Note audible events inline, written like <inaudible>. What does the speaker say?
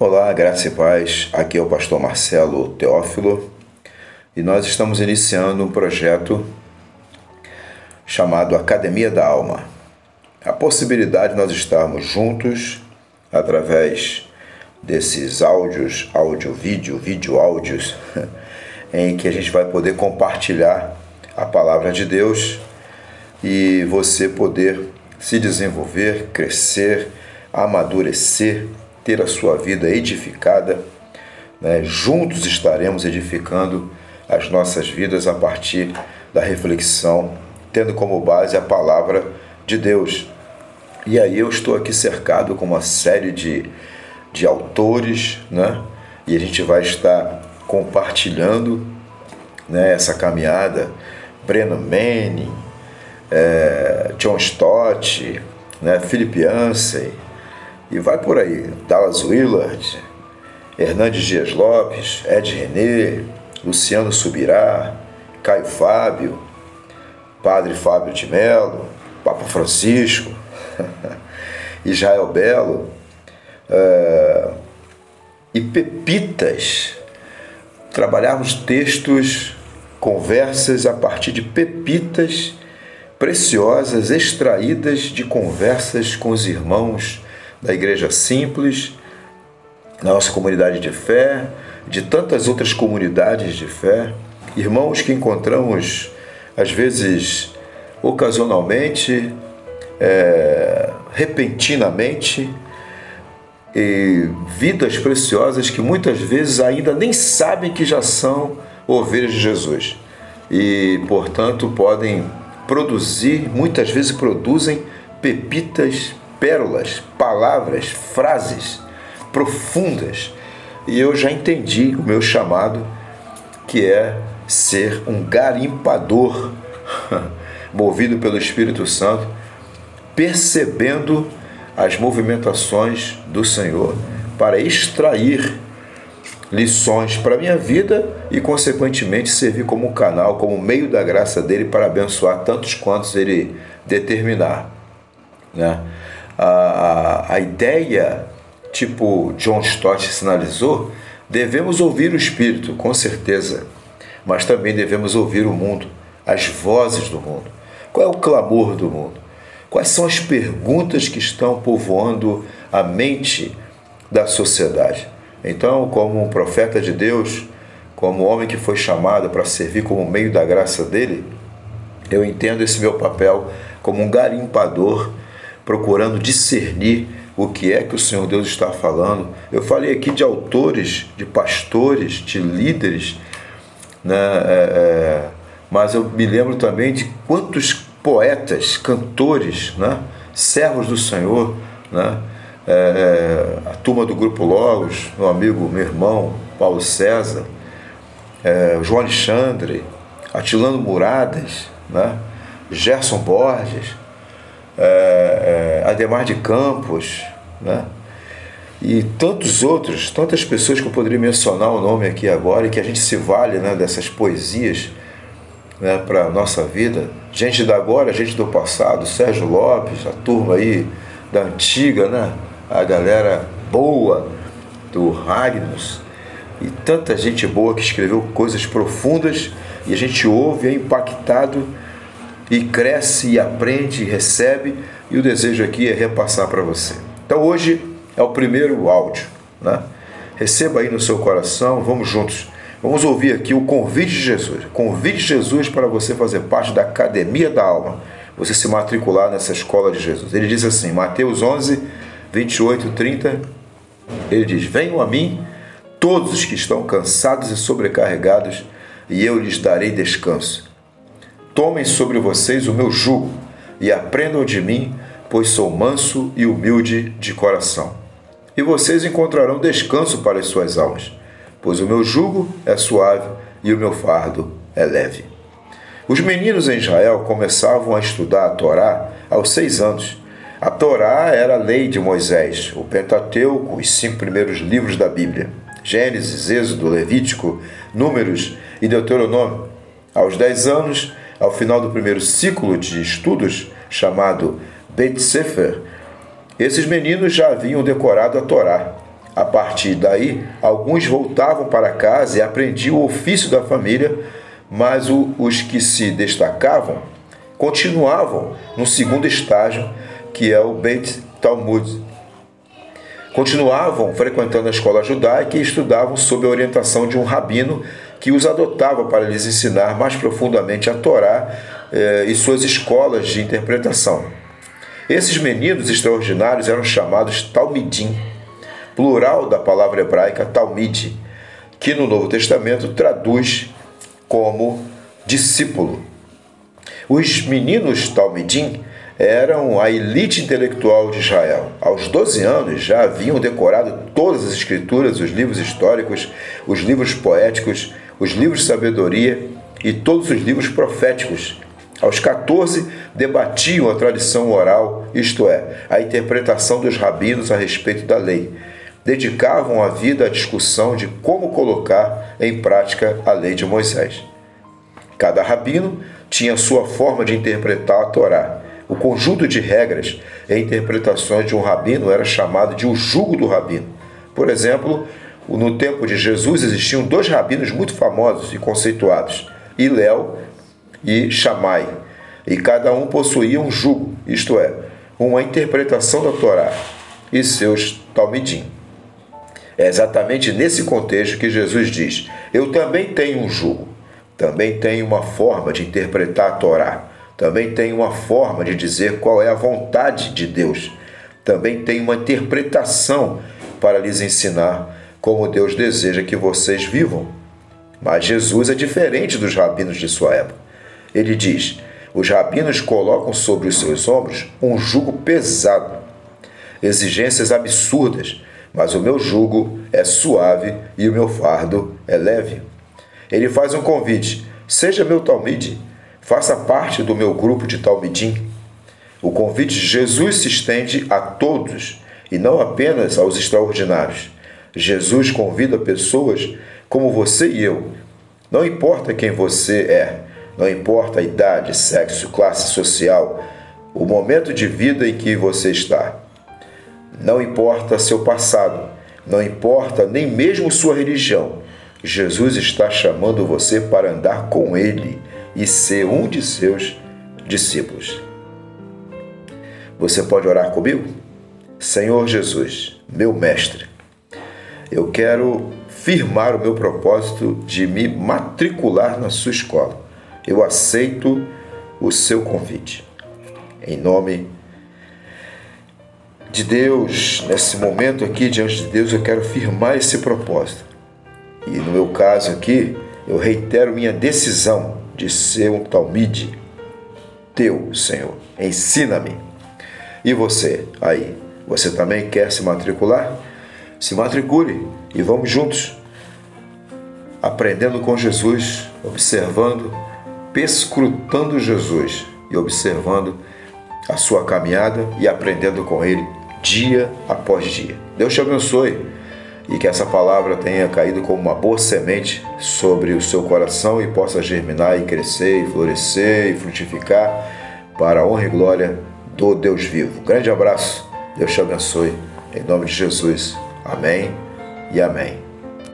Olá, graça e paz. Aqui é o pastor Marcelo Teófilo e nós estamos iniciando um projeto chamado Academia da Alma. A possibilidade de nós estarmos juntos através desses áudios, áudio, vídeo, vídeo, áudios, <laughs> em que a gente vai poder compartilhar a palavra de Deus e você poder se desenvolver, crescer, amadurecer ter a sua vida edificada. Né? Juntos estaremos edificando as nossas vidas a partir da reflexão, tendo como base a palavra de Deus. E aí eu estou aqui cercado com uma série de, de autores, né? e a gente vai estar compartilhando né, essa caminhada. Brennan Manning, é, John Stott, né, Philip e vai por aí. Dallas Willard, Hernandes Dias Lopes, Ed René, Luciano Subirá, Caio Fábio, Padre Fábio de Mello, Papa Francisco, <laughs> Israel Belo, uh, e pepitas. Trabalharmos textos, conversas a partir de pepitas preciosas extraídas de conversas com os irmãos da Igreja Simples, da nossa comunidade de fé, de tantas outras comunidades de fé, irmãos que encontramos às vezes ocasionalmente, é, repentinamente, e vidas preciosas que muitas vezes ainda nem sabem que já são ovelhas de Jesus. E, portanto, podem produzir, muitas vezes produzem pepitas pérolas, palavras, frases profundas. E eu já entendi o meu chamado, que é ser um garimpador, <laughs> movido pelo Espírito Santo, percebendo as movimentações do Senhor para extrair lições para a minha vida e, consequentemente, servir como canal, como meio da graça dele para abençoar tantos quantos ele determinar. Né? A, a ideia, tipo John Stott sinalizou, devemos ouvir o Espírito, com certeza, mas também devemos ouvir o mundo, as vozes do mundo. Qual é o clamor do mundo? Quais são as perguntas que estão povoando a mente da sociedade? Então, como um profeta de Deus, como homem que foi chamado para servir como meio da graça dele, eu entendo esse meu papel como um garimpador procurando discernir o que é que o Senhor Deus está falando. Eu falei aqui de autores, de pastores, de líderes, né? É, é, mas eu me lembro também de quantos poetas, cantores, né? servos do Senhor, né? É, é, a turma do Grupo Logos, meu amigo, meu irmão, Paulo César, é, João Alexandre, Atilano Muradas, né? Gerson Borges, é, é, Ademar de Campos, né? e tantos outros, tantas pessoas que eu poderia mencionar o nome aqui agora e que a gente se vale né, dessas poesias né, para a nossa vida. Gente da agora, gente do passado, Sérgio Lopes, a turma aí da antiga, né? a galera boa do Ragnus e tanta gente boa que escreveu coisas profundas e a gente ouve, é impactado e cresce e aprende e recebe, e o desejo aqui é repassar para você. Então hoje é o primeiro áudio, né? Receba aí no seu coração, vamos juntos. Vamos ouvir aqui o convite de Jesus. Convite de Jesus para você fazer parte da Academia da Alma, você se matricular nessa escola de Jesus. Ele diz assim, Mateus 11, 28, 30, ele diz: Venham a mim todos os que estão cansados e sobrecarregados, e eu lhes darei descanso. Tomem sobre vocês o meu jugo e aprendam de mim, pois sou manso e humilde de coração. E vocês encontrarão descanso para as suas almas, pois o meu jugo é suave e o meu fardo é leve. Os meninos em Israel começavam a estudar a Torá aos seis anos. A Torá era a lei de Moisés, o Pentateuco, os cinco primeiros livros da Bíblia: Gênesis, Êxodo, Levítico, Números e Deuteronômio. Aos dez anos, ao final do primeiro ciclo de estudos, chamado Beit Sefer, esses meninos já haviam decorado a Torá. A partir daí, alguns voltavam para casa e aprendiam o ofício da família, mas os que se destacavam continuavam no segundo estágio, que é o Beit Talmud. Continuavam frequentando a escola judaica e estudavam sob a orientação de um rabino que os adotava para lhes ensinar mais profundamente a Torá eh, e suas escolas de interpretação. Esses meninos extraordinários eram chamados Talmidim, plural da palavra hebraica Talmid, que no Novo Testamento traduz como discípulo. Os meninos Talmidim eram a elite intelectual de Israel. Aos 12 anos já haviam decorado todas as escrituras, os livros históricos, os livros poéticos, os livros de sabedoria e todos os livros proféticos. Aos 14, debatiam a tradição oral, isto é, a interpretação dos rabinos a respeito da lei. Dedicavam a vida à discussão de como colocar em prática a lei de Moisés. Cada rabino tinha sua forma de interpretar a Torá. O conjunto de regras e interpretações de um rabino era chamado de o jugo do rabino. Por exemplo, no tempo de Jesus existiam dois rabinos muito famosos e conceituados, Iléu e Shammai, e cada um possuía um jugo, isto é, uma interpretação da Torá e seus talmidim. É exatamente nesse contexto que Jesus diz: Eu também tenho um jugo, também tenho uma forma de interpretar a Torá, também tenho uma forma de dizer qual é a vontade de Deus, também tenho uma interpretação para lhes ensinar como Deus deseja que vocês vivam. Mas Jesus é diferente dos rabinos de sua época. Ele diz: os rabinos colocam sobre os seus ombros um jugo pesado, exigências absurdas, mas o meu jugo é suave e o meu fardo é leve. Ele faz um convite: seja meu talmide, faça parte do meu grupo de talmidim. O convite de Jesus se estende a todos e não apenas aos extraordinários. Jesus convida pessoas como você e eu. Não importa quem você é, não importa a idade, sexo, classe social, o momento de vida em que você está. Não importa seu passado, não importa nem mesmo sua religião. Jesus está chamando você para andar com Ele e ser um de seus discípulos. Você pode orar comigo? Senhor Jesus, meu Mestre, eu quero firmar o meu propósito de me matricular na sua escola. Eu aceito o seu convite. Em nome de Deus, nesse momento aqui diante de Deus, eu quero firmar esse propósito. E no meu caso aqui, eu reitero minha decisão de ser um talmide teu, Senhor. Ensina-me. E você, aí, você também quer se matricular? Se matricule e vamos juntos, aprendendo com Jesus, observando, pescrutando Jesus e observando a sua caminhada e aprendendo com Ele dia após dia. Deus te abençoe e que essa palavra tenha caído como uma boa semente sobre o seu coração e possa germinar e crescer e florescer e frutificar para a honra e glória do Deus vivo. grande abraço, Deus te abençoe, em nome de Jesus. Amém e amém.